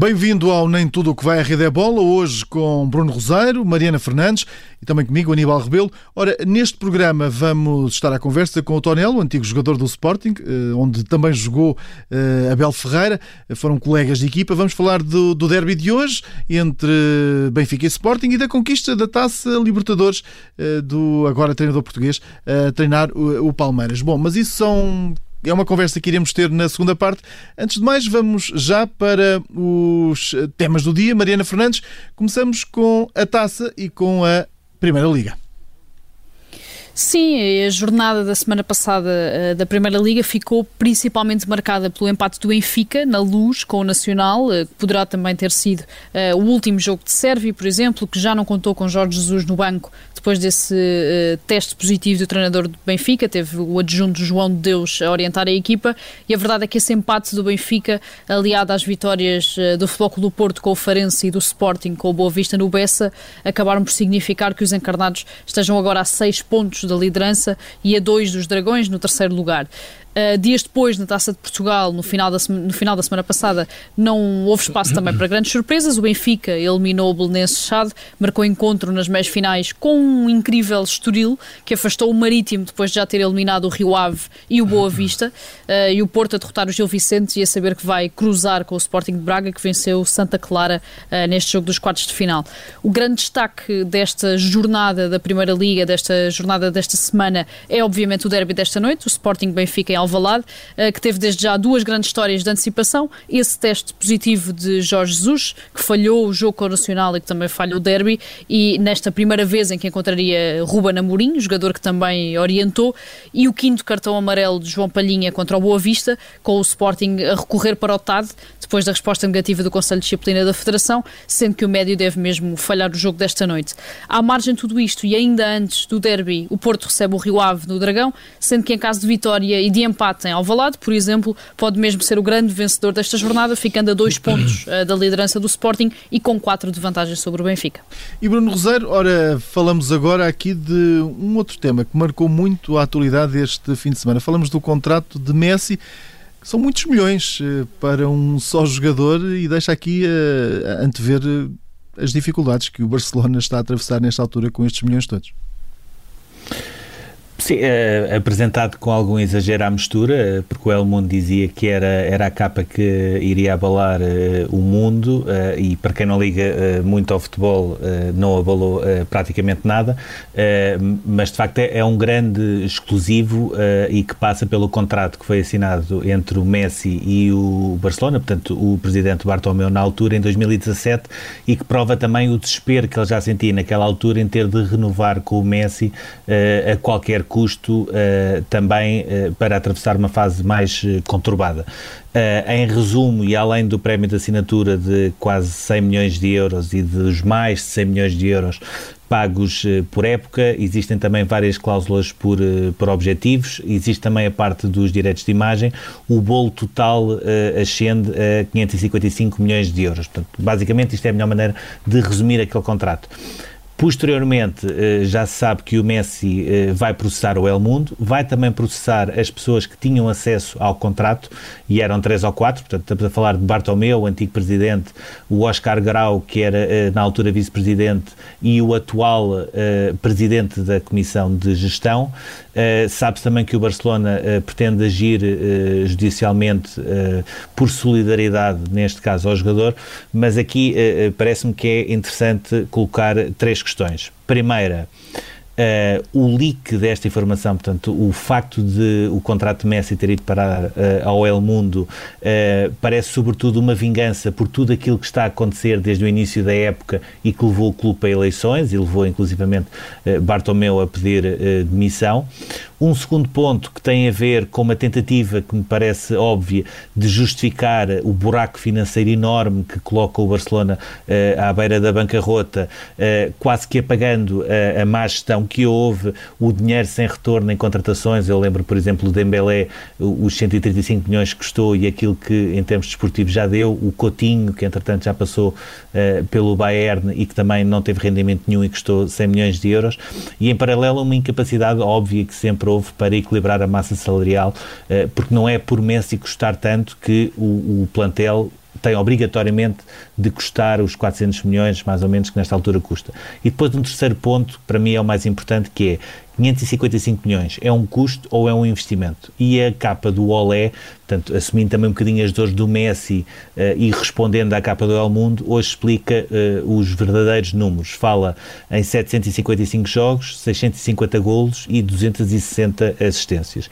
Bem-vindo ao Nem Tudo o que vai à Rede é Bola, hoje com Bruno Roseiro, Mariana Fernandes e também comigo, Aníbal Rebelo. Ora, neste programa vamos estar à conversa com o Tonel, antigo jogador do Sporting, eh, onde também jogou uh, Abel Ferreira, foram colegas de equipa. Vamos falar do, do derby de hoje entre Benfica e Sporting e da conquista da Taça Libertadores uh, do agora treinador português a treinar o, o Palmeiras. Bom, mas isso são é uma conversa que iremos ter na segunda parte. Antes de mais, vamos já para os temas do dia. Mariana Fernandes, começamos com a taça e com a Primeira Liga. Sim, a jornada da semana passada uh, da Primeira Liga ficou principalmente marcada pelo empate do Benfica na Luz com o Nacional, uh, que poderá também ter sido uh, o último jogo de Sérvia, por exemplo, que já não contou com Jorge Jesus no banco depois desse teste positivo do treinador do Benfica, teve o adjunto João de Deus a orientar a equipa. E a verdade é que esse empate do Benfica, aliado às vitórias do Futebol do Porto com o Farense e do Sporting com o Boa Vista no Bessa, acabaram por significar que os encarnados estejam agora a seis pontos da liderança e a dois dos Dragões no terceiro lugar. Uh, dias depois, na Taça de Portugal, no final, da, no final da semana passada, não houve espaço também para grandes surpresas. O Benfica eliminou o Belenenses Chade, marcou encontro nas meias finais com um incrível Estoril, que afastou o Marítimo depois de já ter eliminado o Rio Ave e o Boa Vista. Uh, e o Porto a derrotar o Gil Vicente e a saber que vai cruzar com o Sporting de Braga, que venceu Santa Clara uh, neste jogo dos quartos de final. O grande destaque desta jornada da Primeira Liga, desta jornada desta semana, é obviamente o derby desta noite, o Sporting Benfica em Alvalade, eh, que teve desde já duas grandes histórias de antecipação. Esse teste positivo de Jorge Jesus, que falhou o jogo com o Nacional e que também falhou o derby, e nesta primeira vez em que encontraria Ruben Amorim, jogador que também orientou, e o quinto cartão amarelo de João Palhinha contra o Boa Vista, com o Sporting a recorrer para o TAD, depois da resposta negativa do Conselho de Disciplina da Federação, sendo que o médio deve mesmo falhar o jogo desta noite. À margem de tudo isto, e ainda antes do derby, o Porto recebe o Rio Ave no Dragão, sendo que em caso de vitória e de empate em Alvalade, por exemplo, pode mesmo ser o grande vencedor desta jornada, ficando a dois pontos uh, da liderança do Sporting e com quatro de vantagem sobre o Benfica. E Bruno Roseiro, ora, falamos agora aqui de um outro tema que marcou muito a atualidade este fim de semana. Falamos do contrato de Messi, são muitos milhões uh, para um só jogador e deixa aqui uh, antever as dificuldades que o Barcelona está a atravessar nesta altura com estes milhões todos. Sim, é, apresentado com algum exagero à mistura, porque o El Mundo dizia que era, era a capa que iria abalar uh, o mundo uh, e para quem não liga uh, muito ao futebol não abalou praticamente nada, mas de facto é, é um grande exclusivo e que passa pelo contrato que foi assinado entre o Messi e o Barcelona, portanto o presidente Bartomeu na altura em 2017 e que prova também o desespero que ele já sentia naquela altura em ter de renovar com o Messi a qualquer custo uh, também uh, para atravessar uma fase mais uh, conturbada. em resumo, e além do prémio de assinatura de quase 100 milhões de euros e dos mais de 100 milhões de euros pagos por época, existem também várias cláusulas por, por objetivos, existe também a parte dos direitos de imagem, o bolo total ascende a 555 milhões de euros. Portanto, basicamente isto é a melhor maneira de resumir aquele contrato. Posteriormente, eh, já se sabe que o Messi eh, vai processar o El Mundo, vai também processar as pessoas que tinham acesso ao contrato, e eram três ou quatro, portanto, estamos a falar de Bartomeu, o antigo presidente, o Oscar Grau, que era eh, na altura vice-presidente, e o atual presidente da Comissão de Gestão. Sabe-se também que o Barcelona pretende agir judicialmente por solidariedade, neste caso, ao jogador, mas aqui parece-me que é interessante colocar três questões questões. Primeira, Uh, o leak desta informação, portanto, o facto de o contrato de Messi ter ido parar uh, ao El Mundo, uh, parece sobretudo uma vingança por tudo aquilo que está a acontecer desde o início da época e que levou o clube a eleições e levou inclusivamente Bartomeu a pedir demissão. Um segundo ponto que tem a ver com uma tentativa que me parece óbvia de justificar o buraco financeiro enorme que coloca o Barcelona à beira da bancarrota, quase que apagando a má gestão que houve, o dinheiro sem retorno em contratações. Eu lembro, por exemplo, o Dembélé, os 135 milhões que custou e aquilo que, em termos desportivos, já deu. O Coutinho, que entretanto já passou uh, pelo Bayern e que também não teve rendimento nenhum e custou 100 milhões de euros. E, em paralelo, uma incapacidade óbvia que sempre houve para equilibrar a massa salarial, uh, porque não é por Messi custar tanto que o, o plantel tem obrigatoriamente de custar os 400 milhões, mais ou menos, que nesta altura custa. E depois um terceiro ponto, para mim é o mais importante, que é 555 milhões, é um custo ou é um investimento? E a capa do Olé, portanto, assumindo também um bocadinho as dores do Messi uh, e respondendo à capa do El Mundo, hoje explica uh, os verdadeiros números. Fala em 755 jogos, 650 golos e 260 assistências.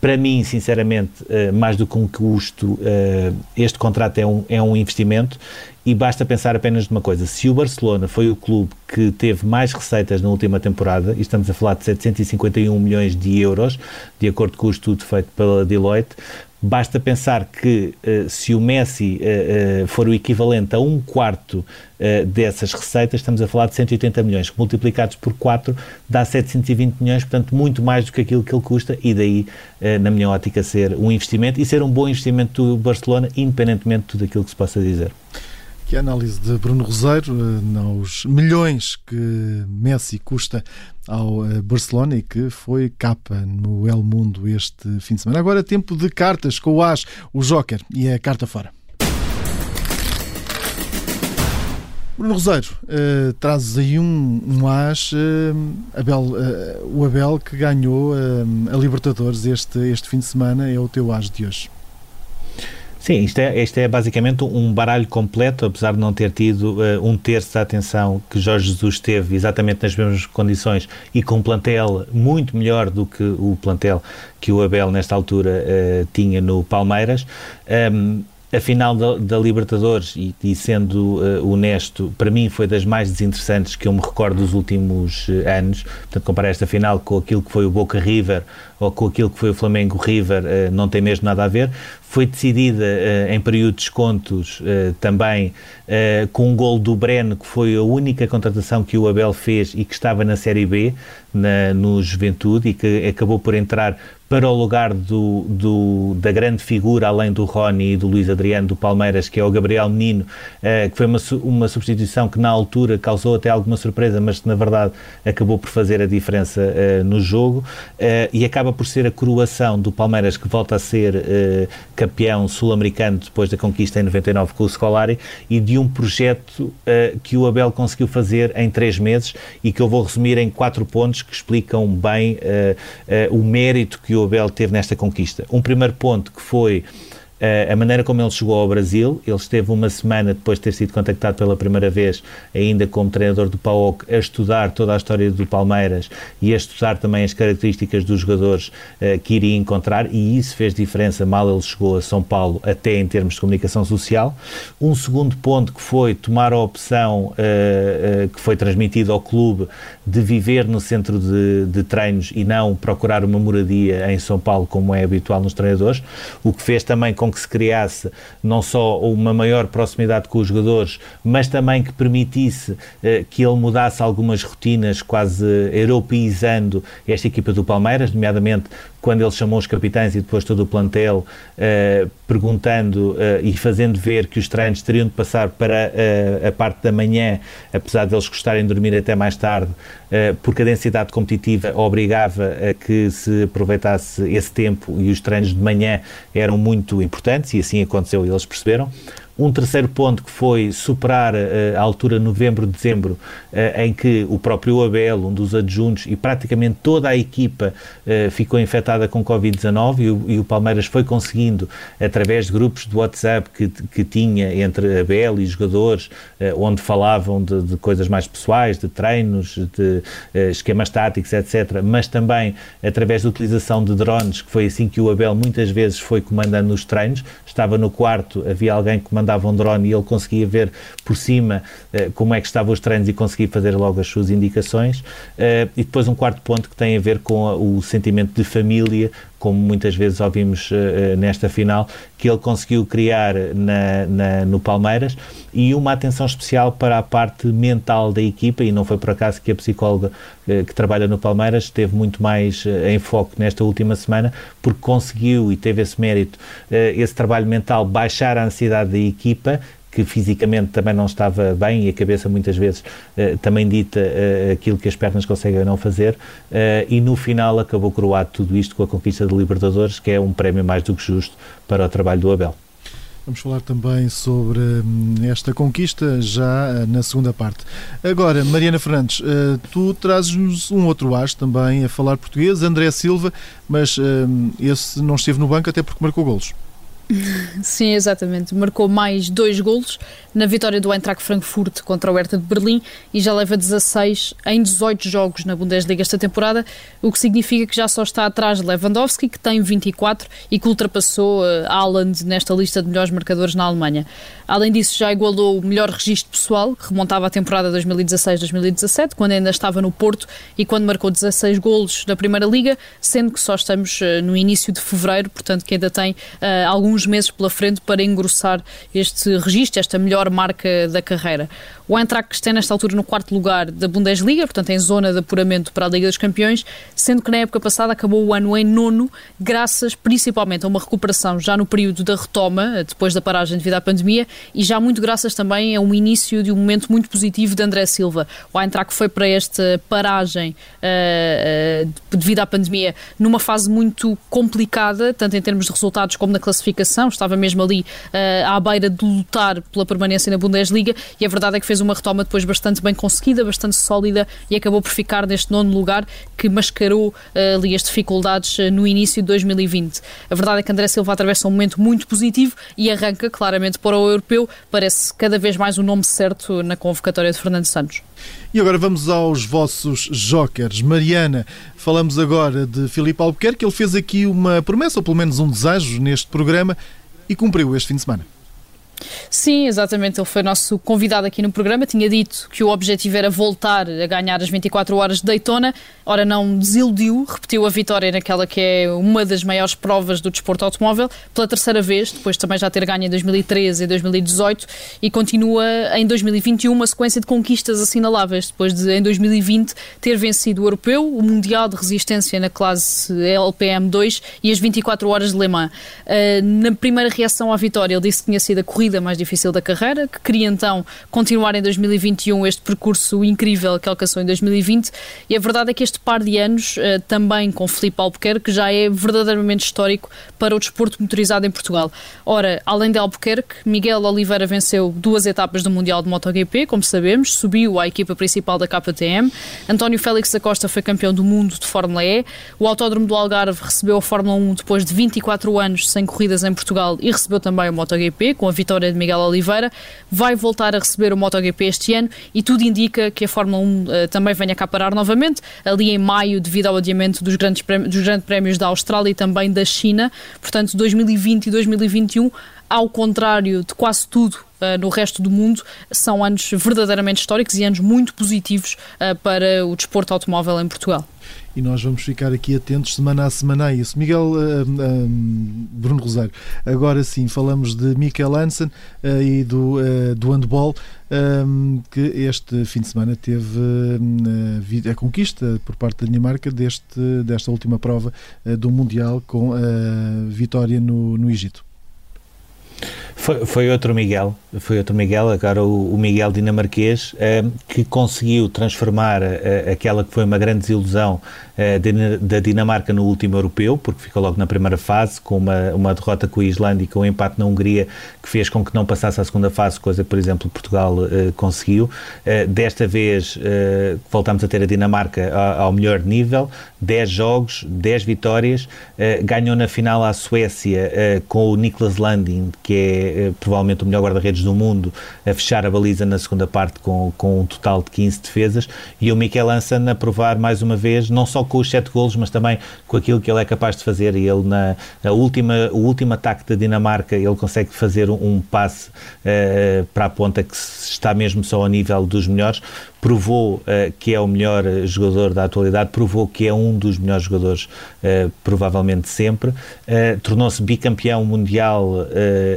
Para mim, sinceramente, eh, mais do que um custo, eh, este contrato é um, é um investimento e basta pensar apenas de uma coisa: se o Barcelona foi o clube que teve mais receitas na última temporada, e estamos a falar de 751 milhões de euros, de acordo com o estudo feito pela Deloitte, Basta pensar que uh, se o Messi uh, uh, for o equivalente a um quarto dessas receitas, estamos a falar de 180 milhões, que multiplicados por 4 dá 720 milhões, portanto, muito mais do que aquilo que ele custa, e daí, na minha ótica, ser um investimento e ser um bom investimento do Barcelona, independentemente de tudo aquilo que se possa dizer. Que a análise de Bruno Roseiro nos milhões que Messi custa ao eh, Barcelona e que foi capa no El Mundo este fim de semana. Agora tempo de cartas com o As, o Joker e a carta fora. Bruno Roseiro, uh, trazes aí um, um as, uh, Abel, uh, o Abel que ganhou a Libertadores este, este fim de semana é o teu as de hoje. Sim, isto é, isto é basicamente um baralho completo, apesar de não ter tido uh, um terço da atenção que Jorge Jesus teve exatamente nas mesmas condições e com um plantel muito melhor do que o plantel que o Abel nesta altura uh, tinha no Palmeiras. Um, a final da, da Libertadores, e, e sendo uh, honesto, para mim foi das mais desinteressantes que eu me recordo dos últimos uh, anos. Portanto, comparar esta final com aquilo que foi o Boca River ou com aquilo que foi o Flamengo River, uh, não tem mesmo nada a ver. Foi decidida em período de descontos também com um gol do Breno, que foi a única contratação que o Abel fez e que estava na Série B, na, no Juventude, e que acabou por entrar para o lugar do, do, da grande figura, além do Rony e do Luís Adriano do Palmeiras, que é o Gabriel Menino, uh, que foi uma, uma substituição que na altura causou até alguma surpresa, mas que na verdade acabou por fazer a diferença uh, no jogo uh, e acaba por ser a coroação do Palmeiras que volta a ser campeão sul-americano depois da conquista em 99 com o Scolari e de um projeto que o Abel conseguiu fazer em três meses e que eu vou resumir em quatro pontos que explicam bem o mérito que o Abel teve nesta conquista. Um primeiro ponto que foi Uh, a maneira como ele chegou ao Brasil, ele esteve uma semana depois de ter sido contactado pela primeira vez, ainda como treinador do PAOC, a estudar toda a história do Palmeiras e a estudar também as características dos jogadores uh, que iria encontrar, e isso fez diferença mal ele chegou a São Paulo, até em termos de comunicação social. Um segundo ponto que foi tomar a opção uh, que foi transmitida ao clube de viver no centro de, de treinos e não procurar uma moradia em São Paulo, como é habitual nos treinadores, o que fez também com com que se criasse não só uma maior proximidade com os jogadores, mas também que permitisse eh, que ele mudasse algumas rotinas, quase europeizando esta equipa do Palmeiras, nomeadamente quando ele chamou os capitães e depois todo o plantel, uh, perguntando uh, e fazendo ver que os treinos teriam de passar para uh, a parte da manhã, apesar de eles gostarem de dormir até mais tarde, porque a densidade competitiva obrigava a que se aproveitasse esse tempo e os treinos de manhã eram muito importantes e assim aconteceu e eles perceberam. Um terceiro ponto que foi superar a altura novembro-dezembro, em que o próprio Abel, um dos adjuntos, e praticamente toda a equipa ficou infectada com Covid-19 e, e, o Palmeiras foi conseguindo, através de grupos de WhatsApp que, que tinha entre Abel e jogadores, onde falavam de, de coisas mais pessoais, de treinos, de esquemas táticos, etc., mas também através da utilização de drones, que foi assim que o Abel muitas vezes foi comandando os treinos, estava no quarto, havia alguém que comandava um drone e ele conseguia ver por cima uh, como é que estavam os treinos e conseguia fazer logo as suas indicações. Uh, e depois um quarto ponto que tem a ver com a, o sentimento de família, como muitas vezes ouvimos uh, nesta final, que ele conseguiu criar na, na, no Palmeiras. E uma atenção especial para a parte mental da equipa e não foi por acaso que a psicóloga uh, que trabalha no Palmeiras teve muito mais uh, em foco nesta última semana porque conseguiu e teve esse mérito, esse trabalho mental, baixar a ansiedade da equipa que fisicamente também não estava bem e a cabeça muitas vezes uh, também dita uh, aquilo que as pernas conseguem não fazer uh, e no final acabou coroado tudo isto com a conquista de Libertadores, que é um prémio mais do que justo para o trabalho do Abel. Vamos falar também sobre hum, esta conquista já na segunda parte. Agora, Mariana Fernandes, tu trazes-nos um outro as também a falar português, André Silva, mas hum, esse não esteve no banco até porque marcou golos. Sim, exatamente. Marcou mais dois golos na vitória do Eintracht Frankfurt contra o Hertha de Berlim e já leva 16 em 18 jogos na Bundesliga esta temporada, o que significa que já só está atrás de Lewandowski, que tem 24 e que ultrapassou uh, nesta lista de melhores marcadores na Alemanha. Além disso, já igualou o melhor registro pessoal, que remontava à temporada 2016-2017, quando ainda estava no Porto e quando marcou 16 golos na Primeira Liga, sendo que só estamos uh, no início de fevereiro, portanto que ainda tem uh, alguns meses pela frente para engrossar este registro, esta melhor marca da carreira. O Eintracht está nesta altura no quarto lugar da Bundesliga, portanto em zona de apuramento para a Liga dos Campeões, sendo que na época passada acabou o ano em nono, graças principalmente a uma recuperação já no período da retoma, depois da paragem devido à pandemia, e já muito graças também a um início de um momento muito positivo de André Silva. O Eintracht foi para esta paragem uh, uh, devido à pandemia numa fase muito complicada, tanto em termos de resultados como na classificação, estava mesmo ali uh, à beira de lutar pela permanência na Bundesliga, e a verdade é que fez uma retoma depois bastante bem conseguida, bastante sólida e acabou por ficar neste nono lugar que mascarou uh, ali as dificuldades uh, no início de 2020. A verdade é que André Silva atravessa um momento muito positivo e arranca claramente para o europeu, parece cada vez mais o nome certo na convocatória de Fernando Santos. E agora vamos aos vossos jokers. Mariana, falamos agora de Filipe Albuquerque. Ele fez aqui uma promessa, ou pelo menos um desejo, neste programa e cumpriu este fim de semana. Sim, exatamente. Ele foi nosso convidado aqui no programa. Tinha dito que o objetivo era voltar a ganhar as 24 horas de Daytona. Ora, não desiludiu, repetiu a vitória naquela que é uma das maiores provas do desporto automóvel pela terceira vez, depois também já ter ganho em 2013 e 2018 e continua em 2021 uma sequência de conquistas assinaláveis, depois de em 2020 ter vencido o Europeu, o Mundial de Resistência na classe LPM2 e as 24 horas de Le Mans. Uh, na primeira reação à vitória, ele disse que tinha sido a corrida mais difícil da carreira, que queria então continuar em 2021 este percurso incrível que alcançou em 2020 e a verdade é que este par de anos, eh, também com Felipe Albuquerque, já é verdadeiramente histórico para o desporto motorizado em Portugal. Ora, além de Albuquerque, Miguel Oliveira venceu duas etapas do Mundial de MotoGP, como sabemos, subiu à equipa principal da KTM. António Félix da Costa foi campeão do mundo de Fórmula E. O Autódromo do Algarve recebeu a Fórmula 1 depois de 24 anos sem corridas em Portugal e recebeu também o MotoGP, com a vitória vitória de Miguel Oliveira, vai voltar a receber o MotoGP este ano e tudo indica que a Fórmula 1 uh, eh, também venha cá parar novamente, ali em maio, devido ao adiamento dos grandes, prémios, dos grandes prémios da Austrália e também da China. Portanto, 2020 e 2021 ao contrário de quase tudo uh, no resto do mundo, são anos verdadeiramente históricos e anos muito positivos uh, para o desporto automóvel em Portugal e nós vamos ficar aqui atentos semana a semana a isso. Miguel uh, uh, Bruno Rosário, agora sim falamos de Mikel Hansen uh, e do, do handball, que este fim de semana teve a conquista por parte da Dinamarca deste, desta última prova do Mundial com a vitória no, no Egito. Foi, foi, outro Miguel, foi outro Miguel, agora o, o Miguel dinamarquês, uh, que conseguiu transformar uh, aquela que foi uma grande desilusão uh, da Dinamarca no último europeu, porque ficou logo na primeira fase, com uma, uma derrota com a Islândia e com um empate na Hungria, que fez com que não passasse à segunda fase, coisa que, por exemplo, Portugal conseguiu. desta vez voltamos a ter a Dinamarca ao, ao melhor nível, 10 jogos, 10 vitórias, ganhou na final à Suécia com o Niklas Landin, que é é, provavelmente o melhor guarda-redes do mundo, a fechar a baliza na segunda parte com, com um total de 15 defesas, e o Mikel Ansan a provar mais uma vez, não só com os 7 golos, mas também com aquilo que ele é capaz de fazer. E ele, na a última, o último ataque da Dinamarca, ele consegue fazer um, um passe uh, para a ponta que está mesmo só ao nível dos melhores provou uh, que é o melhor jogador da atualidade, provou que é um dos melhores jogadores, uh, provavelmente sempre, uh, tornou-se bicampeão mundial,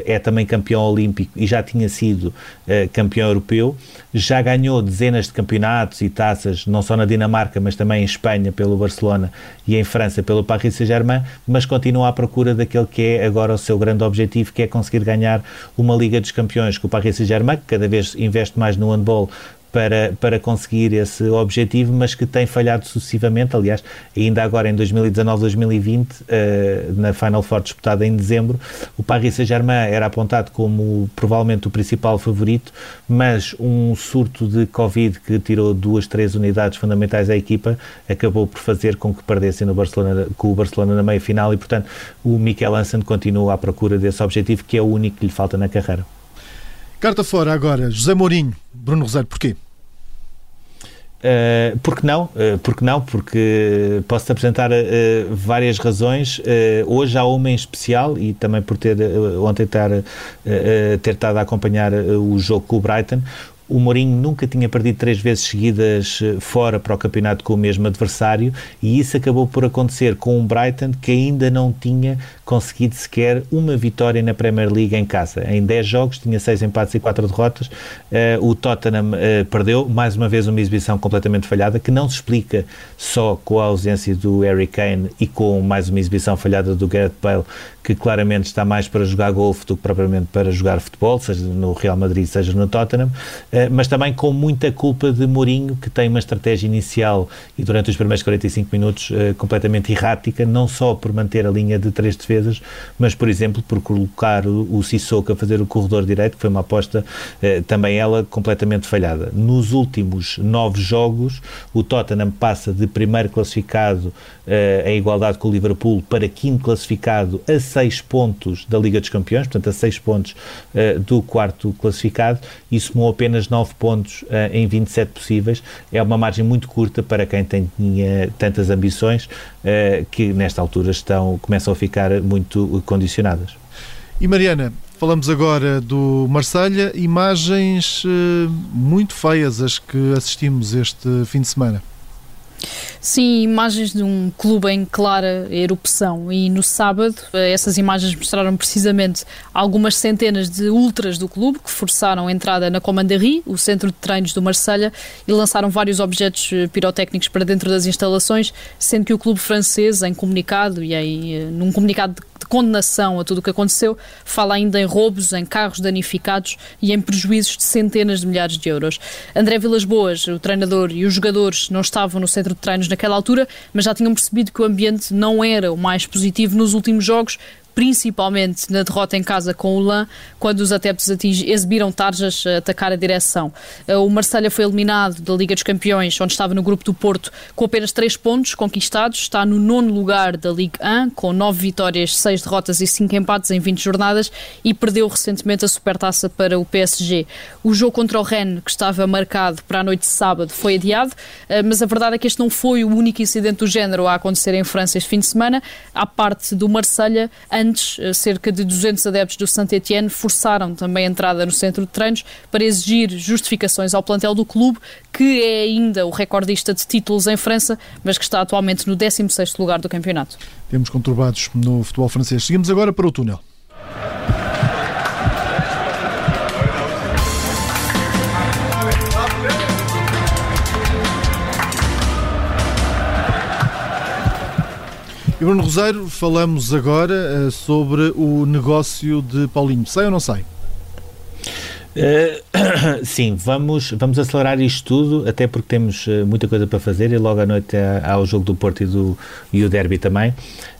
é também campeão olímpico e já tinha sido campeão europeu, já ganhou dezenas de campeonatos e taças, não só na Dinamarca, mas também em Espanha pelo Barcelona e em França pelo Paris Saint-Germain, mas continua à procura daquele que é agora o seu grande objetivo, que é conseguir ganhar uma Liga dos Campeões com o Paris Saint-Germain, que cada vez investe mais no handball, para, para conseguir esse objetivo, mas que tem falhado sucessivamente. Aliás, ainda agora em 2019-2020, uh, na Final Four disputada em dezembro, o Paris Saint-Germain era apontado como provavelmente o principal favorito, mas um surto de Covid que tirou duas, três unidades fundamentais à equipa acabou por fazer com que perdessem no Barcelona, com o Barcelona na meia final e, portanto, o Mikel Hansen continua à procura desse objetivo, que é o único que lhe falta na carreira. Carta fora agora, José Mourinho, Bruno Rosário, porquê? Uh, porque não? Uh, porque não? Porque posso-te apresentar uh, várias razões. hoje há uma em especial e também por ter ontem ter, ter estado a acompanhar o jogo com o Brighton. O Mourinho nunca tinha perdido três vezes seguidas fora para o campeonato com o mesmo adversário e isso acabou por acontecer com um Brighton que ainda não tinha conseguido sequer uma vitória na Premier League em casa. Em 10 jogos tinha 6 empates e 4 derrotas. Uh, o Tottenham uh, perdeu, mais uma vez uma exibição completamente falhada que não se explica só com a ausência do Harry Kane e com mais uma exibição falhada do Gareth Bale que claramente está mais para jogar golfe do que propriamente para jogar futebol, seja no Real Madrid, seja no Tottenham, eh, mas também com muita culpa de Mourinho, que tem uma estratégia inicial e durante os primeiros 45 minutos completamente errática, não só por manter a linha de três defesas, mas, por exemplo, por colocar o Sissoko a fazer o corredor direito, que foi uma aposta eh, também ela completamente falhada. Nos últimos nove jogos, o Tottenham passa de primeiro classificado em igualdade com o Liverpool para quinto classificado a 6 pontos da Liga dos Campeões, portanto a 6 pontos uh, do quarto classificado e somou apenas 9 pontos uh, em 27 possíveis. É uma margem muito curta para quem tem, tinha tantas ambições uh, que nesta altura estão, começam a ficar muito condicionadas. E Mariana, falamos agora do Marselha, imagens muito feias as que assistimos este fim de semana. Sim, imagens de um clube em clara erupção. E no sábado, eh, essas imagens mostraram precisamente algumas centenas de ultras do clube que forçaram a entrada na Commanderie, o centro de treinos do Marselha, e lançaram vários objetos eh, pirotécnicos para dentro das instalações, sendo que o clube francês, em comunicado e em, eh, num comunicado de condenação a tudo o que aconteceu, fala ainda em roubos, em carros danificados e em prejuízos de centenas de milhares de euros. André Vilas Boas, o treinador e os jogadores não estavam no centro de treinos naquela altura, mas já tinham percebido que o ambiente não era o mais positivo nos últimos jogos, principalmente na derrota em casa com o LAN, quando os adeptos exibiram tarjas a atacar a direção. Eh, o Marselha foi eliminado da Liga dos Campeões, onde estava no grupo do Porto, com apenas 3 pontos conquistados. Está no nono lugar da Ligue 1, com 9 vitórias, 6 derrotas e 5 empates em 20 jornadas e perdeu recentemente a supertaça para o PSG. O jogo contra o Rennes, que estava marcado para a noite de sábado, foi adiado, eh, mas a verdade é que este não foi o único incidente do género a acontecer em França este fim de semana. À parte do Marselha, eh, cerca de 200 adeptos do Saint-Etienne forçaram também a entrada no centro de treinos para exigir justificações ao plantel do clube, que é ainda o recordista de títulos em França, mas que está atualmente no 16º lugar do campeonato. Temos conturbados no futebol francês. Seguimos agora para o túnel. E Bruno Rosário, falamos agora uh, sobre o negócio de Paulinho. Sai ou não sai? Uh, sim, vamos, vamos acelerar isto tudo, até porque temos muita coisa para fazer e logo à noite há, há o jogo do Porto e, do, e o Derby também.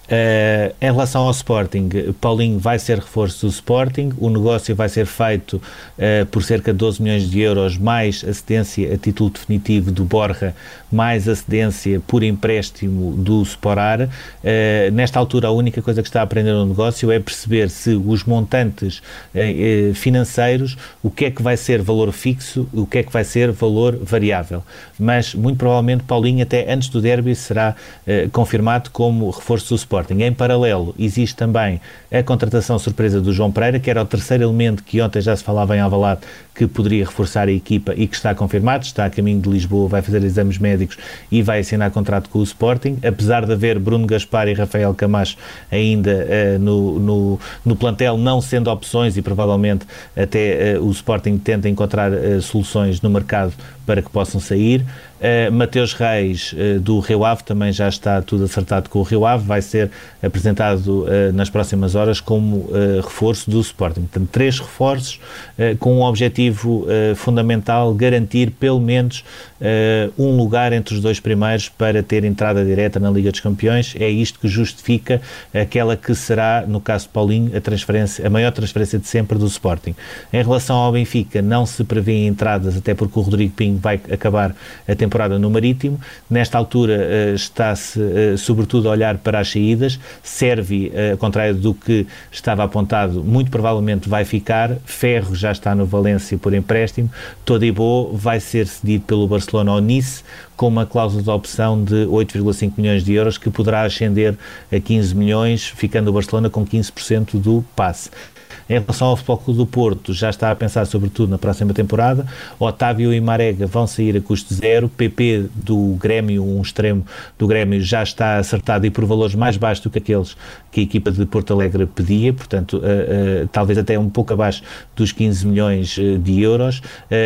Uh, em relação ao Sporting, Paulinho vai ser reforço do Sporting, o negócio vai ser feito uh, por cerca de 12 milhões de euros, mais a cedência a título definitivo do Borja, mais a cedência por empréstimo do Sporar. Uh, nesta altura, a única coisa que está a aprender no negócio é perceber se os montantes financeiros, o que é que vai ser valor fixo, o que é que vai ser valor variável. Mas, muito provavelmente, Paulinho, até antes do derby, será confirmado como reforço do Sporting. Sporting. Em paralelo, existe também a contratação surpresa do João Pereira, que era o terceiro elemento que ontem já se falava em Alvalade, que poderia reforçar a equipa e que está confirmado, está a caminho de Lisboa, vai fazer exames médicos e vai assinar contrato com o Sporting, apesar de haver Bruno Gaspar e Rafael Camacho ainda uh, no, no, no, plantel, não sendo opções e provavelmente até uh, o Sporting tenta encontrar uh, soluções no mercado para que possam sair. Uh, Mateus Reis, uh, do Rio Ave, também já está tudo acertado com o Rio Ave, vai ser apresentado uh, nas próximas horas como reforço do Sporting. Portanto, três reforços com um objetivo fundamental, garantir pelo menos um lugar entre os dois primeiros para ter entrada direta na Liga dos Campeões. É isto que justifica aquela que será, no caso de Paulinho, a, transferência, a maior transferência de sempre do Sporting. Em relação ao Benfica, não se prevê entradas, até porque o Rodrigo Pinho vai acabar a temporada no Marítimo. Nesta altura uh, está-se uh, sobretudo a olhar para as saídas. Serve, uh, ao contrário do que estava apontado, muito provavelmente vai ficar. Ferro já está no Valência por empréstimo. Todibo vai ser cedido pelo Barcelona ao Nice com uma cláusula de opção de 8,5 milhões de euros que poderá ascender a 15 milhões, ficando o Barcelona com 15% do passe. Em relação ao Futebol Clube do Porto, já está a pensar sobretudo na próxima temporada. Otávio e Marega vão sair a custo zero. PP do Grêmio, um extremo do Grêmio, já está acertado e por valores mais baixos do que aqueles que a equipa de Porto Alegre pedia, portanto, uh, uh, talvez até um pouco abaixo dos 15 milhões uh, de euros.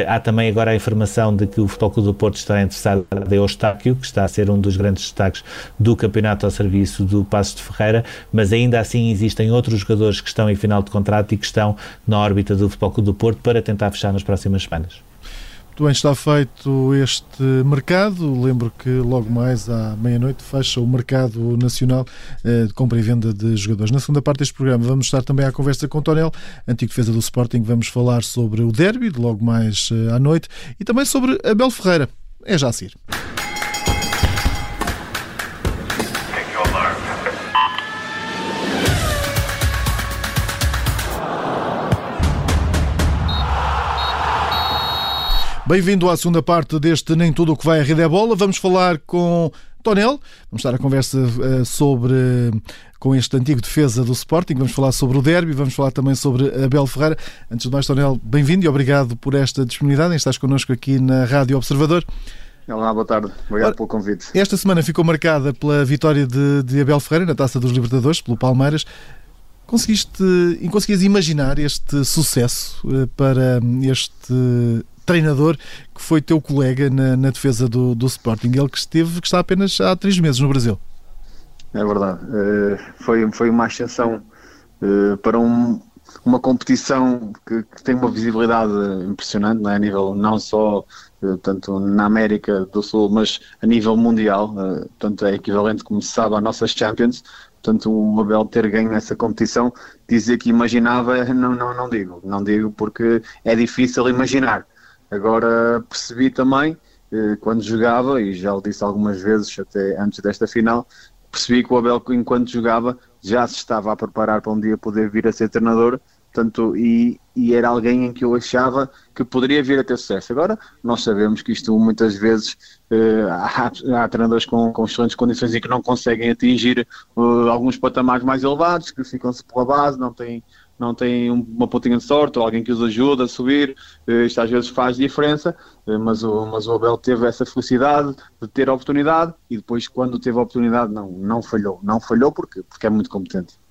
há também agora a informação de que o Futebol Clube do Porto está interessado em Eustáquio, que está a ser um dos grandes destaques do campeonato ao serviço do Passos de Ferreira, mas ainda assim existem outros jogadores que estão em final de contrato e que estão na órbita do Futebol Clube do Porto para tentar fechar nas próximas semanas. Muito bem, está feito este mercado. Lembro que logo mais à meia-noite fecha o mercado nacional eh, de compra e venda de jogadores. Na segunda parte deste programa vamos estar também à conversa com o Tonel, antigo defesa do Sporting. Vamos falar sobre o derby, de logo mais eh, à noite, e também sobre Abel Ferreira. É já a seguir. Bem-vindo à segunda parte deste Nem Tudo o que vai à Rede é Bola. Vamos falar com Tonel. Vamos estar a conversa uh, sobre com este antigo defesa do Sporting. Vamos falar sobre o derby, vamos falar também sobre Abel Ferreira. Antes de mais, Tonel, bem-vindo e obrigado por esta disponibilidade estás connosco aqui na Rádio Observador. Olá, boa tarde. Obrigado Ora, pelo convite. Esta semana ficou marcada pela vitória de, de Abel Ferreira na Taça dos Libertadores, pelo Palmeiras. Conseguiste, conseguias imaginar este sucesso eh, para este treinador que foi teu colega na, na defesa do, do, Sporting, ele que esteve, que está apenas há três meses no Brasil. É verdade. Uh, foi, foi uma ascensão uh, para um, uma competição que, que, tem uma visibilidade impressionante, é? a nível não só uh, tanto na América do Sul, mas a nível mundial. Portanto, é equivalente, como se sabe, às nossas Champions. Portanto, o Abel ter ganho essa competição, dizer que imaginava, não, não, não digo. Não digo porque é difícil imaginar. Agora percebi também, eh, quando jogava, e já o disse algumas vezes até antes desta final, percebi que o Abel, enquanto jogava, já se estava a preparar para um dia poder vir a ser treinador. Portanto, e, e era alguém em que eu achava que poderia vir a ter sucesso. Agora, nós sabemos que isto muitas vezes uh, há, há, treinadores com, com excelentes condições e que não conseguem atingir uh, alguns patamares mais elevados, que ficam-se pela base, não têm não têm uma pontinha de sorte ou alguém que os ajuda a subir, eh, isto às vezes faz diferença, eh, mas o, mas o Abel teve essa felicidade de ter a oportunidade e depois quando teve a oportunidade não, não falhou, não falhou porque, porque é muito competente.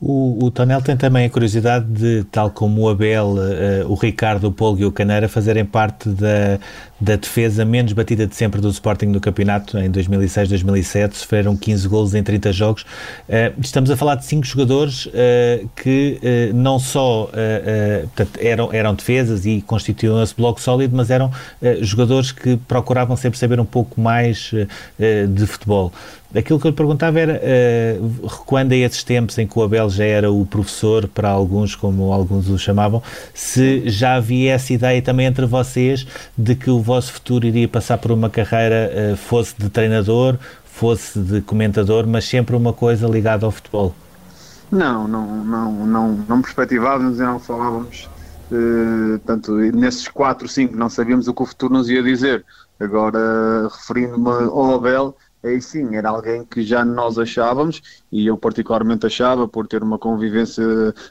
O, o Tonel tem também a curiosidade de, tal como o Abel, uh, o Ricardo, o Polgo e o Caneira, fazerem parte da, da defesa menos batida de sempre do Sporting no campeonato em 2006-2007. Sofreram 15 golos em 30 jogos. Uh, estamos a falar de cinco jogadores uh, que não só portanto, eram, eram defesas e constituíam esse bloco sólido, mas eram jogadores que procuravam sempre saber um pouco mais de futebol. Aquilo que eu lhe perguntava era, uh, recuando a esses tempos em que o Abel já era o professor para alguns, como alguns o chamavam, se já havia essa ideia também entre vocês de que o vosso futuro iria passar por uma carreira, uh, fosse de treinador, fosse de comentador, mas sempre uma coisa ligada ao futebol? Não, não, não, não, não perspectivávamos e não falávamos. Uh, tanto nesses 4, 5 não sabíamos o que o futuro nos ia dizer. Agora, referindo-me ao Abel, aí sim, era alguém que já nós achávamos, e eu particularmente achava, por ter uma convivência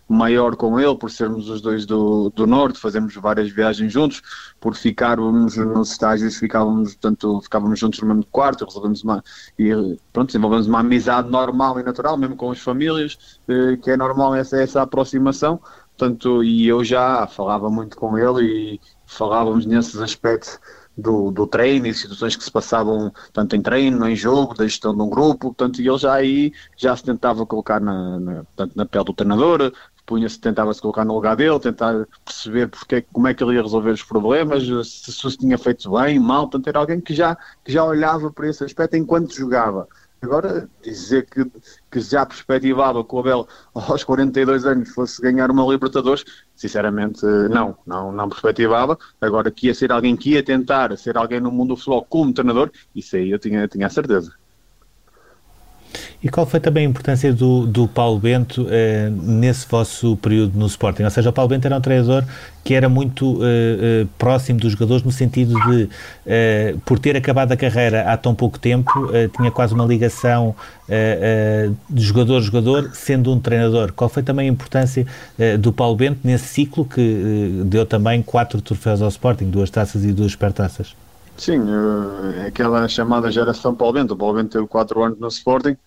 maior com ele, por sermos os dois do, do Norte, fazemos várias viagens juntos, por ficarmos nos estágios, ficávamos, portanto, ficávamos juntos no mesmo quarto, resolvemos uma, e pronto, desenvolvemos uma amizade normal e natural, mesmo com as famílias, eh, que é normal essa, essa aproximação, portanto, e eu já falava muito com ele e falávamos nesses aspectos do, do treino e situações que se passavam tanto em treino, em jogo, da gestão de um grupo, portanto, ele já aí já se tentava colocar na, na, portanto, na pele do treinador, punha-se, tentava-se colocar no lugar dele, tentar perceber porque, como é que ele ia resolver os problemas, se, se tinha feito bem, mal, portanto era alguém que já, que já olhava para esse aspecto enquanto jogava. Agora, dizer que, que já perspectivava que o Abel aos 42 anos fosse ganhar uma Libertadores, sinceramente não, não, não perspectivava. Agora que ia ser alguém que ia tentar ser alguém no mundo do futebol como treinador, isso aí eu tinha, tinha a certeza. E qual foi também a importância do, do Paulo Bento eh, nesse vosso período no Sporting? Ou seja, o Paulo Bento era um treinador que era muito eh, eh, próximo dos jogadores no sentido de, por ter acabado a carreira há tão pouco tempo, tinha quase uma ligação de jogador-jogador, sendo um treinador. Qual foi também a importância do Paulo Bento nesse ciclo que deu também quatro troféus ao Sporting, duas taças e duas supertaças? Sim, aquela chamada geração Paulo Bento. O Paulo Bento teve quatro anos no Sporting,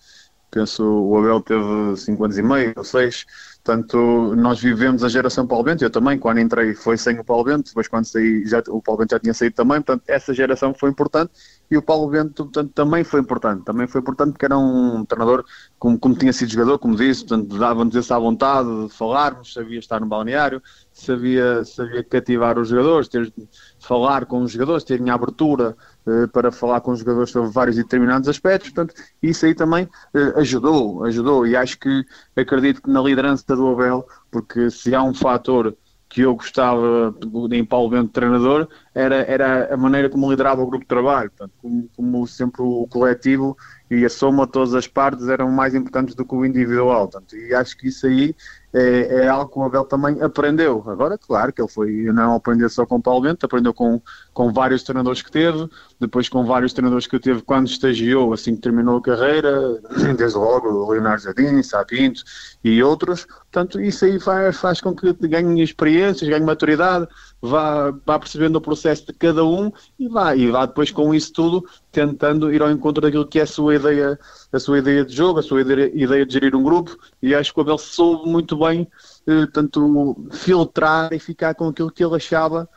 penso o Abel teve 5 anos e meio ou 6, portanto nós vivemos a geração Paulo Bento, eu também, quando entrei foi sem o Paulo Bento, depois quando saí já, o Paulo Bento já tinha saído também, portanto essa geração foi importante. E o Paulo Bento portanto, também foi importante, também foi importante porque era um treinador como, como tinha sido jogador, como disse, portanto dava-nos essa vontade de falarmos, sabia estar no balneário, sabia, sabia cativar os jogadores, ter, falar com os jogadores, terem abertura eh, para falar com os jogadores sobre vários determinados aspectos, portanto, isso aí também eh, ajudou, ajudou, e acho que acredito que na liderança do Abel, porque se há um fator que eu gostava em Paulo Bento treinador era, era a maneira como liderava o grupo de trabalho, portanto, como, como sempre o coletivo e a soma de todas as partes eram mais importantes do que o individual. Portanto, e acho que isso aí é, é, algo que o Abel também aprendeu. Agora, claro que ele foi, não aprendeu só com Paulo Bento, aprendeu com, com vários treinadores que teve, depois com vários treinadores que teve quando estagiou, assim que terminou a carreira, desde logo Leonardo Jardim, Sá Pinto e outros. Portanto, isso aí faz, faz com que ganhe experiências, ganhe maturidade, vá, vá percebendo o processo de cada um e vá, e vá depois com isso tudo tentando ir ao encontro daquilo que é a sua ideia, a sua ideia de jogo, a sua ideia, de gerir um grupo e acho que o Abel soube muito bem eh, tanto filtrar e ficar com aquilo que ele achava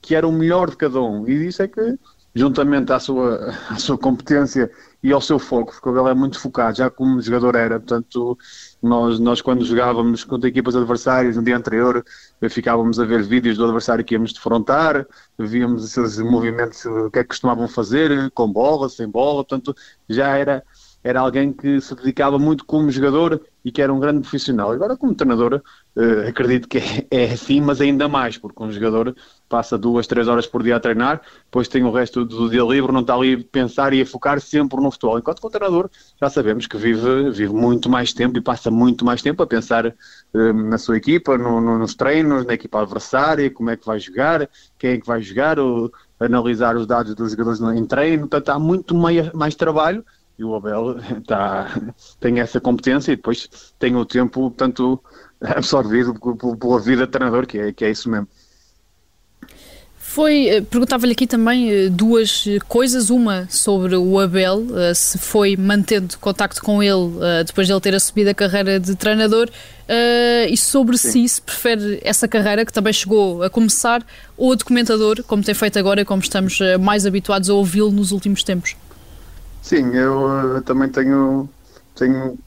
que era o melhor de cada um. E isso é que juntamente à sua, à sua competência e ao seu foco, porque Abel é muito focado, já como jogador era, portanto nós, nós quando jogávamos contra equipas adversárias no dia anterior, ficávamos a ver vídeos do adversário que íamos defrontar, víamos esses movimentos, o que é que costumavam fazer, com bola, sem bola, portanto, já era, era alguém que se dedicava muito como jogador e que era um grande profissional. Agora, como treinador, uh, acredito que é, é assim, mas ainda mais, porque um jogador passa duas, três horas por dia a treinar, depois tem o resto do dia livre, não está ali a pensar e a focar sempre no futebol. Enquanto que o treinador já sabemos que vive, vive muito mais tempo e passa muito mais tempo a pensar uh, na sua equipa, no, no, nos treinos, na equipa adversária, como é que vai jogar, quem é que vai jogar, ou, analisar os dados dos jogadores em treino, portanto há muito mais, mais trabalho e o Abel tá, tem essa competência e depois tem o tempo, tanto absorvido pela vida de treinador, que é, que é isso mesmo. Foi, eh, perguntava-lhe aqui também eh, duas coisas, uma sobre o Abel, se foi mantendo contacto com ele depois de ele ter assumido a carreira de treinador e sobre Sim. si, se prefere essa carreira que também chegou a começar ou a documentador, como tem feito agora e como estamos mais habituados a ouvi-lo nos últimos tempos. Sim, eu também tenho, tenho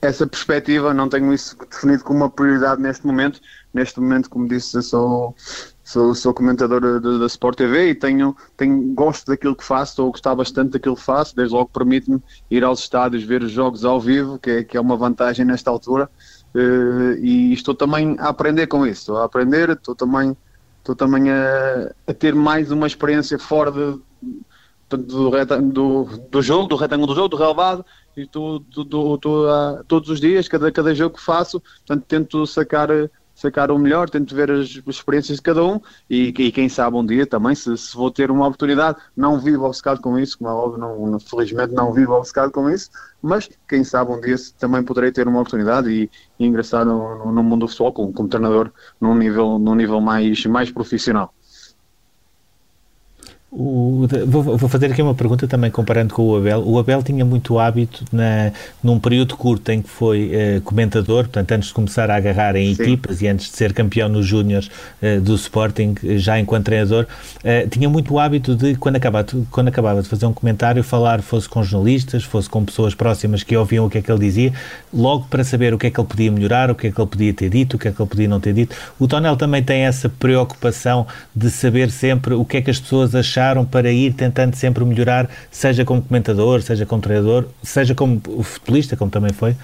essa perspectiva, não tenho isso definido como uma prioridade neste momento. Neste momento, como disse, sou, sou, sou comentador da Sport TV e tenho, tenho, gosto daquilo que faço, estou a gostar bastante daquilo que faço, desde logo permite-me ir aos estádios, ver os jogos ao vivo, que é, que é uma vantagem nesta altura. Uh, e estou também a aprender com isso, estou a aprender, estou também, estou também a, a ter mais uma experiência fora de, do, do, do jogo, do retângulo do jogo, do relevado, e tu, tu, tu, tu uh, todos os dias, cada, cada jogo que faço, portanto, tento sacar, sacar o melhor, tento ver as, as experiências de cada um e, e, quem sabe um dia também, se, se, vou ter uma oportunidade, não vivo obcecado com isso, como é óbvio, não, felizmente não vivo obcecado com isso, mas quem sabe um dia também poderei ter uma oportunidade e, e ingressar no, no, mundo do futebol como, como treinador num nível, num nível mais, mais profissional. O, vou, vou, fazer aqui uma pergunta também comparando com o Abel. O Abel tinha muito hábito na, num período curto em que foi uh, comentador, portanto, antes de começar a agarrar em Sim. equipas e antes de ser campeão nos Júniores uh, do Sporting, já enquanto treinador, uh, tinha muito hábito de, quando acabava, quando acabava de fazer um comentário, falar, fosse com jornalistas, fosse com pessoas próximas que ouviam o que é que ele dizia, logo para saber o que é que ele podia melhorar, o que é que ele podia ter dito, o que é que ele podia não ter dito. O Tonel também tem essa preocupação de saber sempre o que é que as pessoas achavam acharam para ir tentando sempre melhorar, seja como comentador, seja como treinador, seja como futebolista, como também foi?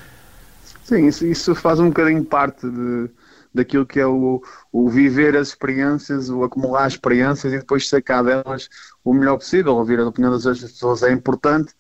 Sim, isso, isso faz um bocadinho parte de, daquilo que é o, o viver as experiências, o acumular experiências e depois sacar delas o melhor possível. Ouvir a opinião das pessoas é importante,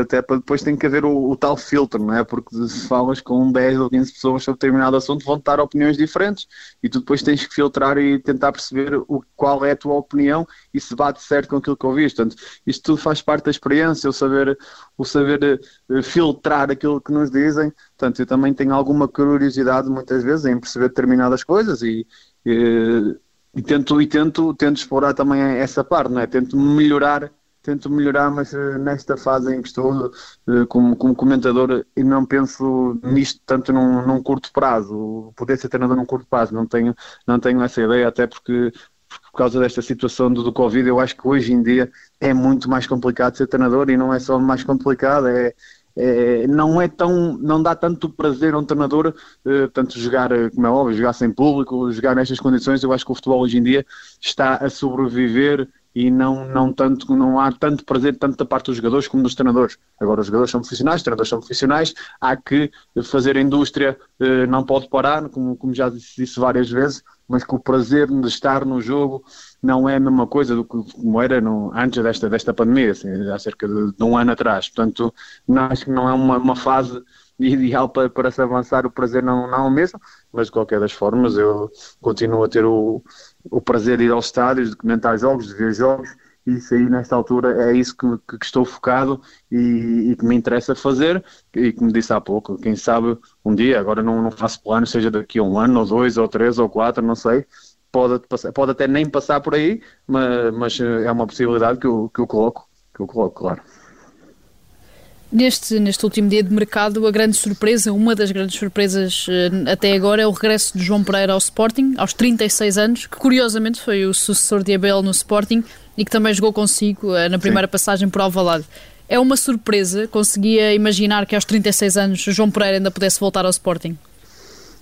até para depois tem que haver o, o, tal filtro, não é? Porque se falas com 10 ou 15 pessoas sobre determinado assunto, vão dar opiniões diferentes e tu depois tens que filtrar e tentar perceber o, qual é a tua opinião e se bate certo com aquilo que ouviste. Portanto, isto tudo faz parte da experiência, o saber, o saber uh, filtrar aquilo que nos dizem. Portanto, eu também tenho alguma curiosidade muitas vezes em perceber determinadas coisas e, e, e tento, e tento, tento explorar também essa parte, não é? Tento melhorar tento melhorar, mas uh, nesta fase em que estou uh, como, como comentador e não penso nisto tanto num, num, curto prazo, poder ser treinador num curto prazo, não tenho, não tenho essa ideia, até porque por causa desta situação do, do Covid, eu acho que hoje em dia é muito mais complicado ser treinador e não é só mais complicado, é, é, não é tão, não dá tanto prazer a um treinador, uh, tanto jogar, como é óbvio, jogar sem público, jogar nestas condições, eu acho que o futebol hoje em dia está a sobreviver e não, não, tanto, não há tanto prazer tanto da parte dos jogadores como dos treinadores. Agora os jogadores são profissionais, os treinadores são profissionais, há que fazer a indústria, eh, não pode parar, como, como já disse, várias vezes, mas que o prazer de estar no jogo não é a mesma coisa do que como era no, antes desta, desta pandemia, assim, há cerca de, de, um ano atrás. Portanto, não, acho que não é uma, uma fase ideal para, para se avançar, o prazer não, não é o mesmo, mas de qualquer das formas eu continuo a ter o, o prazer de ir aos estádios, de comentar jogos, de ver jogos, isso aí nesta altura é isso que, que, que estou focado e, e, que me interessa fazer. E como disse há pouco, quem sabe um dia, agora não, não faço plano, seja daqui a um ano ou dois ou três ou quatro, não sei, pode, pode até nem passar por aí, mas, mas é uma possibilidade que eu, que eu coloco, que eu coloco, claro. Neste, neste último dia de mercado, a grande surpresa, uma das grandes surpresas uh, até agora, é o regresso de João Pereira ao Sporting, aos 36 anos, que curiosamente foi o sucessor de Abel no Sporting e que também jogou consigo uh, na primeira Sim. passagem por Alvalade. É uma surpresa, conseguia imaginar que aos 36 anos João Pereira ainda pudesse voltar ao Sporting?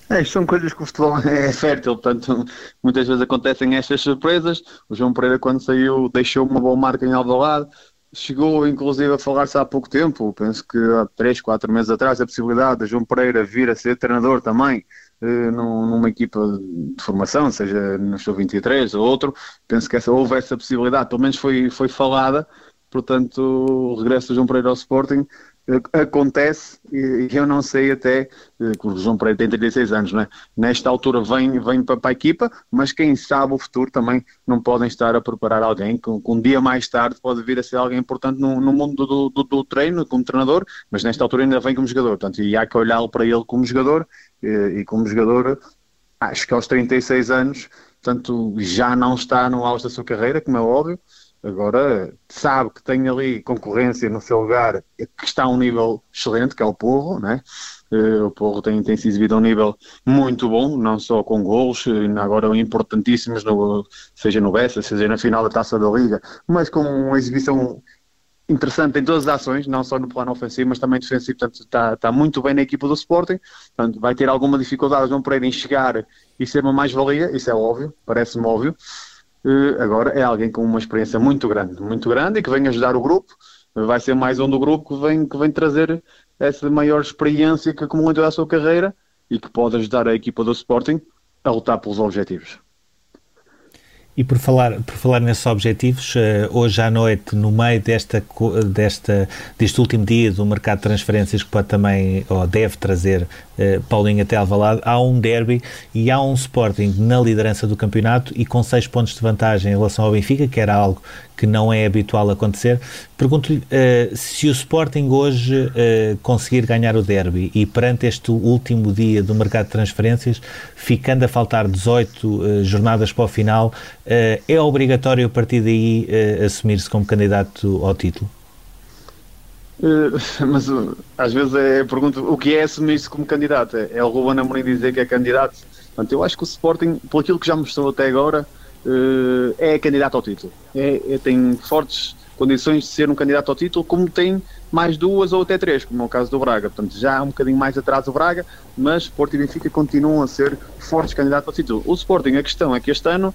É, são coisas que o futebol é fértil, portanto, muitas vezes acontecem estas surpresas. O João Pereira, quando saiu, deixou uma boa marca em Alvalade, chegou inclusive a falar-se há pouco tempo, penso que há 3, 4 meses atrás, a possibilidade de João Pereira vir a ser treinador também eh, numa equipa de formação, seja no seu 23 ou outro, penso que essa, houve essa possibilidade, pelo menos foi, foi falada, portanto o regresso de João Pereira ao Sporting acontece e eu não sei até, eh, que o João Pereira tem 36 anos, não é? nesta altura vem, vem para, a equipa, mas quem sabe o futuro também não podem estar a preparar alguém que, um dia mais tarde pode vir a ser alguém importante no, no mundo do, do, do, treino, como treinador, mas nesta altura ainda vem como jogador, portanto, e há que olhar para ele como jogador e, e como jogador, acho que aos 36 anos portanto já não está no auge da sua carreira, como é óbvio. Agora sabe que tem ali concorrência no seu lugar, que está a um nível excelente, que é o Porro, né? o Porro tem, tem se exibido a um nível muito bom, não só com gols, agora importantíssimos, no, seja no Bessa, seja na final da Taça da Liga, mas com uma exibição interessante em todas as ações, não só no plano ofensivo, mas também defensivo, portanto está, está muito bem na equipa do Sporting, portanto vai ter alguma dificuldade João Pereira em chegar e ser uma mais-valia, isso é óbvio, parece-me óbvio, agora é alguém com uma experiência muito grande, muito grande e que vem ajudar o grupo, vai ser mais um do grupo que vem, que vem trazer essa maior experiência que acumulou em toda a sua carreira e que pode ajudar a equipa do Sporting a lutar pelos objetivos. E por falar, por falar nesses objetivos, eh, hoje à noite, no meio desta, desta, deste último dia do mercado de transferências que pode também, ou deve trazer eh, Paulinho até Alvalade, há um derby e há um Sporting na liderança do campeonato e com seis pontos de vantagem em relação ao Benfica, que era algo que não é habitual acontecer. Pergunto-lhe uh, se o Sporting hoje uh, conseguir ganhar o derby e perante este último dia do mercado de transferências, ficando a faltar 18 uh, jornadas para o final, é obrigatório a partir daí assumir-se como candidato ao título? mas às vezes é, pergunto o que é assumir-se como candidato? É, é o Ruben Amorim dizer que é candidato? Portanto, eu acho que o Sporting, por aquilo que já mostrou até agora, é candidato ao título. É, é, tem fortes condições de ser um candidato ao título, como tem mais duas ou até três, como é o caso do Braga. Portanto, já um bocadinho mais atrás do Braga, mas Sporting e Benfica continuam a ser fortes candidatos ao título. O Sporting, a questão é que este ano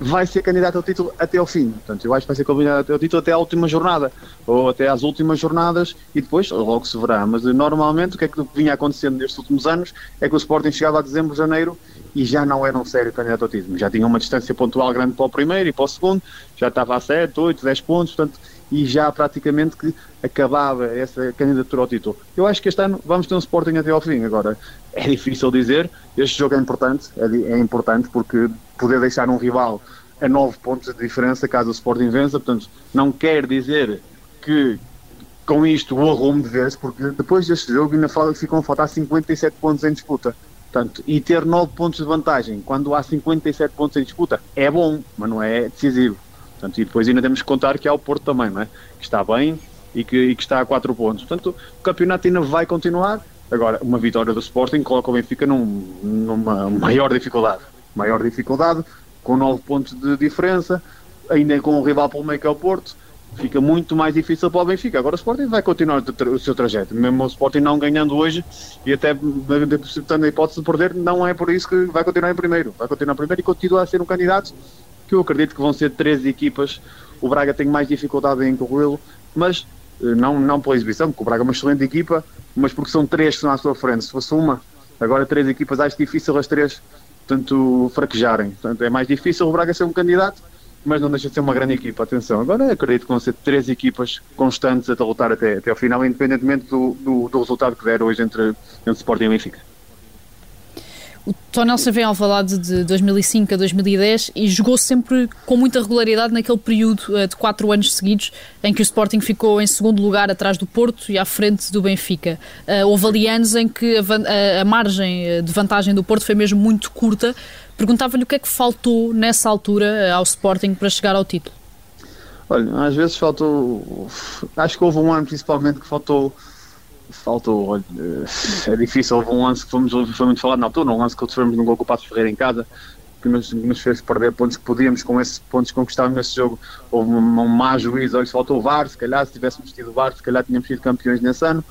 vai ser candidato ao título até ao fim. Portanto, eu acho que vai ser candidato ao título até a última jornada, ou até às últimas jornadas, e depois logo se verá. Mas normalmente o que é que vinha acontecendo nestes últimos anos é que o Sporting chegava a dezembro, janeiro e já não era um sério candidato ao título. Já tinha uma distância pontual grande para o primeiro e para o segundo, já estava a 7, 8, 10 pontos, portanto, e já praticamente que acabava essa candidatura ao título. Eu acho que este ano vamos ter um Sporting até ao fim. Agora, é difícil dizer, este jogo é importante, é, é importante porque poder deixar um rival a 9 pontos de diferença caso o Sporting vença, portanto, não quer dizer que com isto o arrumo de vez, porque depois deste jogo ainda ficam a faltar 57 pontos em disputa. Portanto, e ter 9 pontos de vantagem quando há 57 pontos em disputa é bom, mas não é decisivo. Portanto, e depois ainda temos que contar que há o Porto também, não é? que está bem e que, e que está a 4 pontos. Portanto, o campeonato ainda vai continuar. Agora, uma vitória do Sporting coloca o Benfica num, numa maior dificuldade. Maior dificuldade, com 9 pontos de diferença, ainda com um rival pelo meio que é o Porto fica muito mais difícil para o Benfica. Agora o Sporting vai continuar o seu trajeto, mesmo o Sporting não ganhando hoje e até tendo a hipótese de perder, não é por isso que vai continuar em primeiro. Vai continuar em primeiro e continua a ser um candidato que eu acredito que vão ser três equipas. O Braga tem mais dificuldade em corrê-lo, mas eh, não, não pela exibição, porque o Braga é uma excelente equipa, mas porque são três que estão à sua frente. Se fosse uma, agora três equipas, acho difícil as três tanto fraquejarem. Portanto, é mais difícil o Braga ser um candidato mas não deixa de ser uma grande equipa. Atenção, agora acredito que vão ser três equipas constantes a lutar até, até ao final, independentemente do, do, do resultado que der hoje entre, entre Sporting e Benfica. O Tonelson vem ao Alvalade de 2005 a 2010 e jogou sempre com muita regularidade naquele período eh, de quatro anos seguidos em que o Sporting ficou em segundo lugar atrás do Porto e à frente do Benfica. Uh, houve ali anos em que a, a, a margem eh, de vantagem do Porto foi mesmo muito curta. Perguntava-lhe o que é que faltou nessa altura ao Sporting para chegar ao título. Olha, às vezes faltou. Acho que houve um ano principalmente que faltou. Faltou. Olha, é difícil. Houve um lance que fomos, foi muito falado na altura, um lance que sofremos num gol com o Passo Ferreira em casa, que nos, nos, fez perder pontos que podíamos, com esses pontos conquistávamos nesse jogo. Houve um, um má juízo. Olha, faltou o VAR. Se calhar, se tivéssemos tido o VAR, se calhar tínhamos sido campeões nesse ano.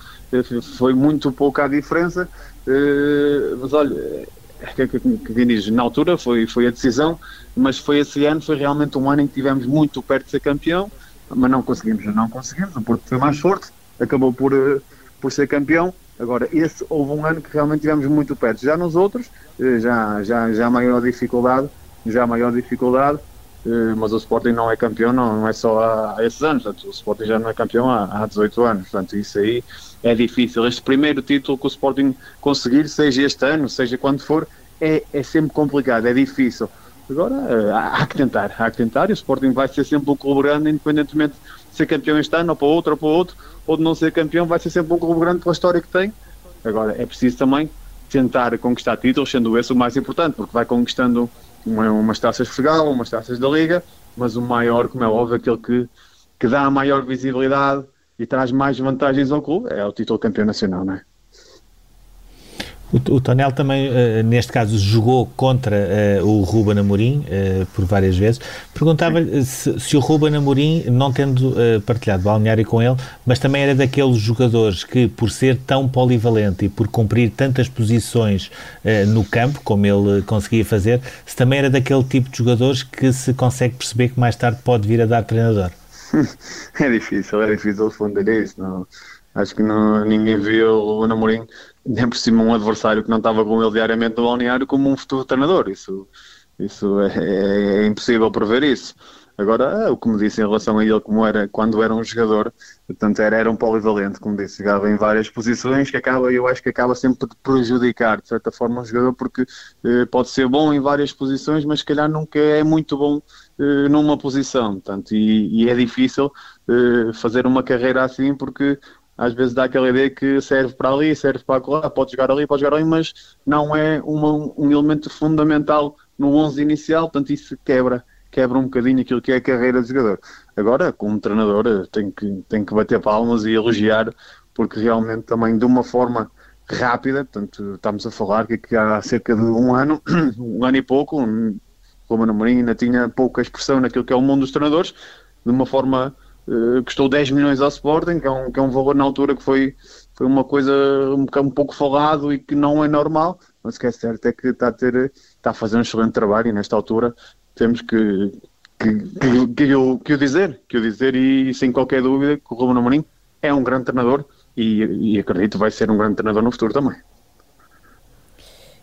Foi muito pouca a diferença. Eh, mas olha que, que, que diz, na altura foi, foi a decisão, mas foi esse ano, foi realmente um ano em que tivemos muito perto de ser campeão, mas não conseguimos, não conseguimos, o Porto foi mais forte, acabou por, eh, por ser campeão, agora esse houve um ano que realmente tivemos muito perto, já nos outros, eh, já, já, já maior dificuldade, já maior dificuldade, eh, mas o Sporting não é campeão, não, é só há, esses anos, portanto, o Sporting já não é campeão há, há 18 anos, portanto isso aí é difícil. Este primeiro título que o Sporting conseguir, seja este ano, seja quando for, é, é sempre complicado, é difícil. Agora eh, há, há que tentar, há que tentar, e o Sporting vai ser sempre clube grande, independentemente de ser campeão este ano, ou para outro, ou para outro, ou de não ser campeão, vai ser sempre um clube grande pela história que tem. Agora é preciso também tentar conquistar títulos, sendo esse o mais importante, porque vai conquistando uma, umas taças de Portugal, umas taças da Liga, mas o maior, como é óbvio, aquele que, que dá a maior visibilidade e traz mais vantagens ao clube, é o título campeão nacional, não é? O, Tonel também, uh, neste caso, jogou contra uh, o Ruben Amorim uh, por várias vezes. Perguntava-lhe se, se, o Ruben Amorim, não tendo partilhado balneário com ele, mas também era daqueles jogadores que, por ser tão polivalente e por cumprir tantas posições no campo, como ele conseguia fazer, se também era daquele tipo de jogadores que se consegue perceber que mais tarde pode vir a dar treinador. É difícil, é difícil responder isso. Não. Acho que não, ninguém viu o Amorim nem por cima um adversário que não estava com ele diariamente no balneário como um futuro treinador. Isso, isso é, é, impossível prever isso. Agora, é o que me disse em relação a ele, como era quando era um jogador, portanto, era, era um polivalente, como disse, jogava em várias posições, que acaba, eu acho que acaba sempre por prejudicar, de certa forma, um jogador, porque eh, pode ser bom em várias posições, mas se calhar nunca é muito bom eh, numa posição, portanto, e, e é difícil eh, fazer uma carreira assim, porque às vezes dá aquela ideia que serve para ali, serve para lá, pode jogar ali, pode jogar ali, mas não é uma, um elemento fundamental no 11 inicial, portanto isso quebra, quebra um bocadinho aquilo que é a carreira de jogador. Agora, como treinador, tem que, tem que bater palmas e elogiar, porque realmente também de uma forma rápida, portanto estamos a falar que há cerca de um ano, um ano e pouco, como a Marinho ainda tinha pouca expressão naquilo que é o mundo dos treinadores, de uma forma eh, custou 10 milhões ao Sporting, que é, um, que é um valor na altura que foi, foi uma coisa um, um pouco falado e que não é normal, mas o que é certo é que está a, ter, está a fazer um excelente trabalho e nesta altura temos que, que, que, que, eu, que o dizer, que o dizer e sem qualquer dúvida que o Ruben Amorim é um grande treinador e, e acredito vai ser um grande treinador no futuro também.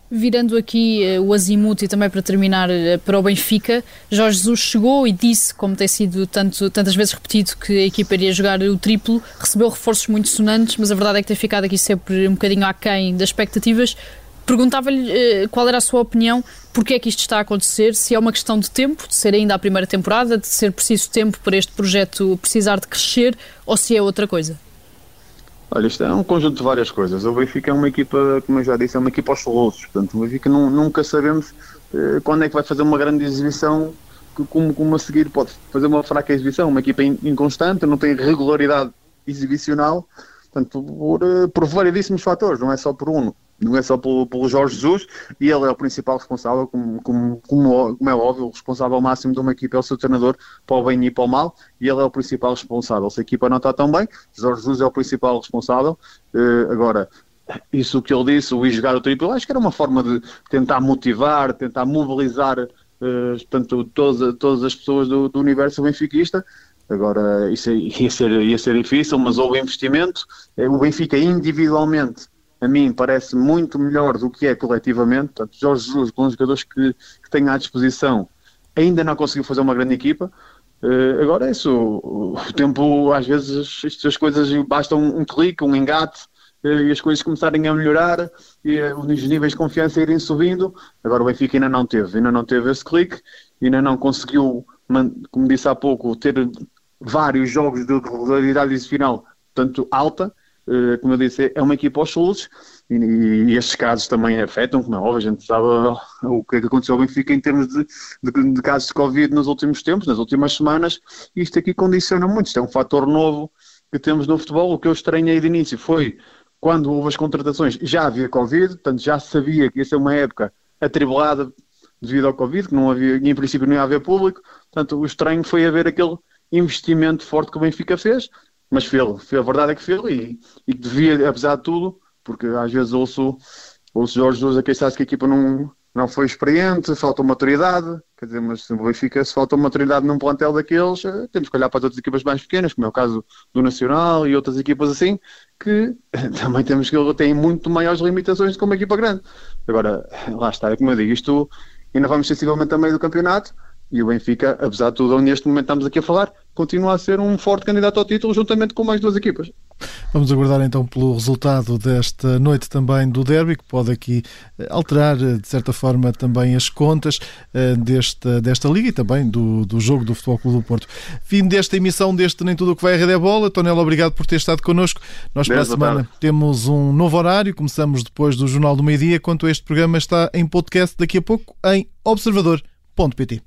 Virando aqui uh, o azimuth e também para terminar uh, para o Benfica, Jorge Jesus chegou e disse, como tem sido tanto, tantas vezes repetido, que a equipa iria jogar o triplo, recebeu reforços muito sonantes, mas a verdade é que tem ficado aqui sempre um bocadinho aquém das expectativas. Perguntava-lhe uh, qual era a sua opinião, porque é que isto está a acontecer, se é uma questão de tempo, de ser ainda a primeira temporada, de ser preciso tempo para este projeto precisar de crescer, ou se é outra coisa. Olha, isto é um conjunto de várias coisas. O Benfica é uma equipa, como eu já disse, é uma equipa aos soluços. Portanto, o Benfica não, nunca sabemos eh, quando é que vai fazer uma grande exibição, que, como, como a seguir pode fazer uma fraca exibição. Uma equipa inconstante, não tem regularidade exibicional. Portanto, por, eh, por variedíssimos fatores, não é só por um não é só pelo, pelo Jorge Jesus, e ele é o principal responsável, como, como, como, como, é óbvio, o responsável máximo de uma equipa é o seu treinador, para o bem e para o mal, e ele é o principal responsável. Se a equipa não está tão bem, Jorge Jesus é o principal responsável. Uh, agora, isso que ele disse, o ir jogar o triplo, acho que era uma forma de tentar motivar, tentar mobilizar uh, portanto, todas, todas as pessoas do, do universo benfiquista, Agora, isso ia ser, ia ser difícil, mas houve investimento. Eh, o Benfica individualmente a mim parece muito melhor do que é coletivamente. Portanto, Jorge Jesus, com os jogadores que, que tem à disposição, ainda não conseguiu fazer uma grande equipa. Uh, agora é isso, o, tempo, às vezes, estas coisas basta um, clique, um engate uh, e as coisas começarem a melhorar e uh, os níveis de confiança irem subindo. Agora o Benfica ainda não teve, ainda não teve esse clique, ainda não conseguiu, como disse há pouco, ter vários jogos de regularidade final tanto alta como eu disse, é uma equipa aos soluços e, e, estes casos também afetam, como é óbvio, a gente sabe o que é que aconteceu ao Benfica em termos de, de, de, casos de Covid nos últimos tempos, nas últimas semanas, e isto aqui condiciona muito, isto é um fator novo que temos no futebol, o que eu estranhei de início foi quando houve as contratações, já havia Covid, portanto já sabia que ia ser uma época atribulada devido ao Covid, que não havia, em princípio não ia haver público, portanto o estranho foi haver aquele investimento forte que o Benfica fez, mas fê-lo, a verdade é que fê-lo e, e devia, apesar de tudo, porque às vezes ouço, ouço Jorge Jesus a queixar-se que a equipa não, não foi experiente, faltou maturidade, quer dizer, mas se o Benfica, se faltou maturidade num plantel daqueles, eh, temos que olhar para as outras equipas mais pequenas, como é o caso do Nacional e outras equipas assim, que também temos que têm muito maiores limitações do que uma equipa grande. Agora, lá está, como eu digo, isto ainda vamos sensivelmente a meio do campeonato, e o Benfica, apesar de tudo, neste momento estamos aqui a falar, continua a ser um forte candidato ao título juntamente com mais duas equipas. Vamos aguardar então pelo resultado desta noite também do derby, que pode aqui eh, alterar, eh, de certa forma, também as contas eh, desta, desta liga e também do, do jogo do Futebol Clube do Porto. Fim desta emissão deste Nem Tudo o que vai a Rede é Bola. Tonela, obrigado por ter estado connosco. Nós para a semana temos um novo horário, começamos depois do Jornal do Meio Dia, quanto este programa está em podcast daqui a pouco em observador.pt.